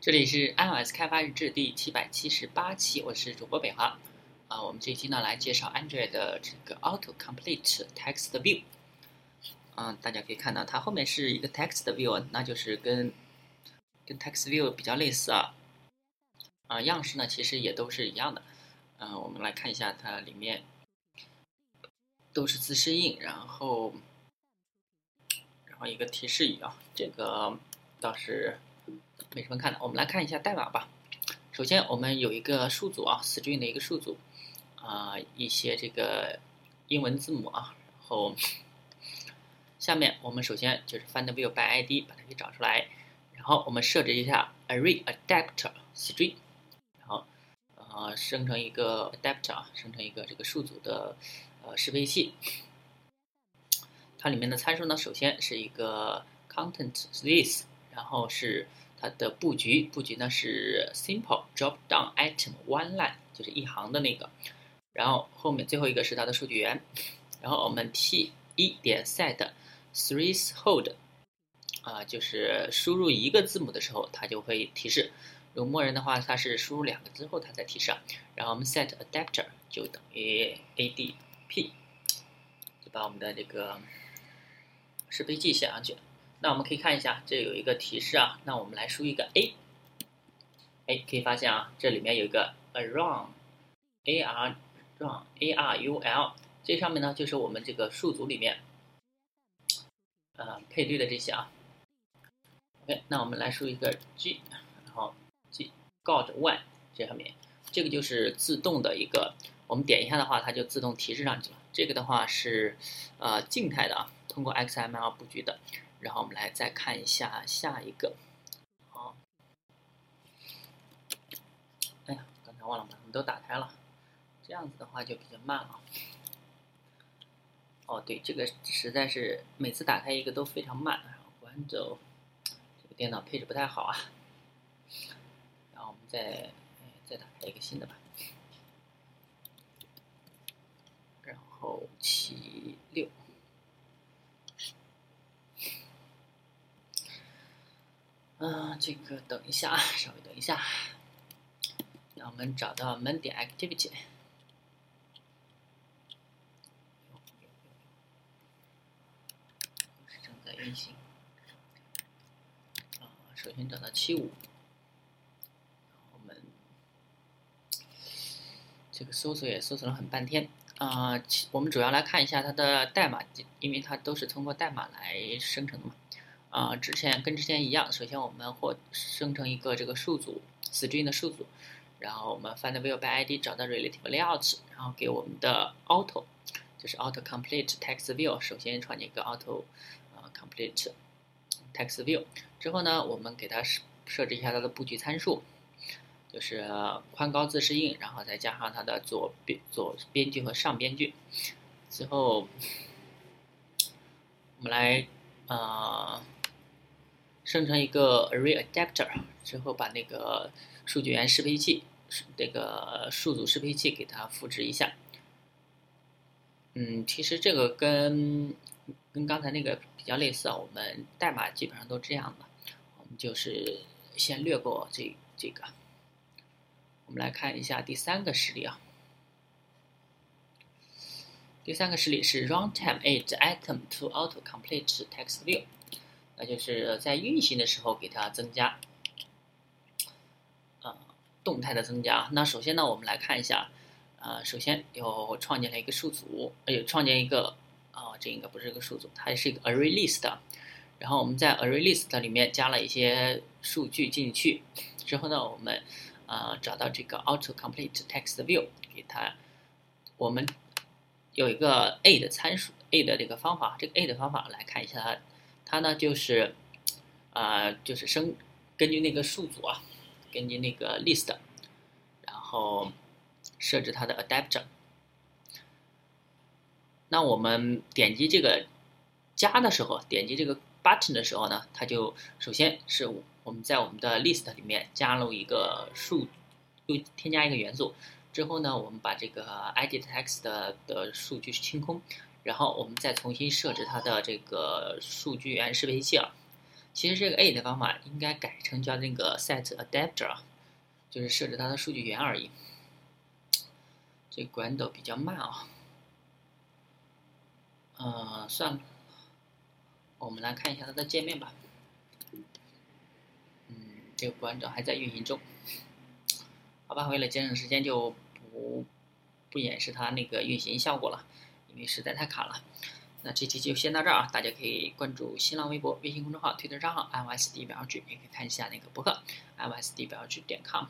这里是 iOS 开发日志第七百七十八期，我是主播北华。啊，我们这一期呢来介绍 Android 的这个 Auto Complete Text View。嗯，大家可以看到它后面是一个 Text View，那就是跟跟 Text View 比较类似啊。啊，样式呢其实也都是一样的。嗯，我们来看一下它里面都是自适应，然后然后一个提示语啊，这个倒是。没什么看的，我们来看一下代码吧。首先，我们有一个数组啊，string 的一个数组啊，一些这个英文字母啊。然后下面我们首先就是 find view by ID，把它给找出来。然后我们设置一下 array adapter string，然后呃生成一个 adapter 啊，生成一个这个数组的呃适配器。它里面的参数呢，首先是一个 content list，然后是。它的布局布局呢是 simple drop down item one line，就是一行的那个，然后后面最后一个是它的数据源，然后我们 t 一点 set three's hold 啊，就是输入一个字母的时候它就会提示，如默认的话它是输入两个之后它才提示，然后我们 set adapter 就等于 adp，就把我们的这个适配器写上去。那我们可以看一下，这有一个提示啊。那我们来输一个 a，哎，可以发现啊，这里面有一个 around，a r run a r u l，这上面呢就是我们这个数组里面，呃，配对的这些啊。OK，那我们来输一个 g，然后 g got one 这上面，这个就是自动的一个，我们点一下的话，它就自动提示上去了。这个的话是呃静态的啊，通过 XML 布局的。然后我们来再看一下下一个，好，哎呀，刚才忘了把它们都打开了，这样子的话就比较慢了。哦，对，这个实在是每次打开一个都非常慢，果然就这个电脑配置不太好啊。然后我们再再打开一个新的吧，然后七六。嗯，这个等一下啊，稍微等一下。那我们找到 main 点 activity，是正在运行。啊，首先找到七五，我们这个搜索也搜索了很半天啊。我们主要来看一下它的代码，因为它都是通过代码来生成的嘛。啊，之前跟之前一样，首先我们或生成一个这个数组，string 的数组，然后我们 find view by ID 找到 relative layout，然后给我们的 auto，就是 auto complete text view，首先创建一个 auto，呃 complete text view，之后呢，我们给它设设置一下它的布局参数，就是宽高自适应，然后再加上它的左边左边距和上边距，最后我们来啊。生成一个 array adapter 之后，把那个数据源适配器，这个数组适配器给它复制一下。嗯，其实这个跟跟刚才那个比较类似啊，我们代码基本上都这样的。我们就是先略过这这个。我们来看一下第三个实例啊。第三个实例是 runtime add item to auto complete text view。那就是在运行的时候给它增加，呃，动态的增加。那首先呢，我们来看一下，呃，首先有创建了一个数组，有创建一个，啊，这应该不是一个数组，它是一个 array list。然后我们在 array list 里面加了一些数据进去，之后呢，我们呃找到这个 auto complete text view，给它，我们有一个 a 的参数，a 的这个方法，这个 a 的方法来看一下它。它呢就是，啊，就是生根据那个数组啊，根据那个 list，然后设置它的 adapter。那我们点击这个加的时候，点击这个 button 的时候呢，它就首先是我们在我们的 list 里面加入一个数，又添加一个元素，之后呢，我们把这个 edit text 的数据清空。然后我们再重新设置它的这个数据源适配器啊，其实这个 A 的方法应该改成叫那个 set adapter，啊就是设置它的数据源而已。这管抖比较慢啊，嗯，算了，我们来看一下它的界面吧。嗯，这个管抖还在运行中。好吧，为了节省时间，就不不演示它那个运行效果了，因为实在太卡了。那这期就先到这儿啊，大家可以关注新浪微博、微信公众号、推特账号 MSD 表 g，也可以看一下那个博客 i o s d 表 g 点 com。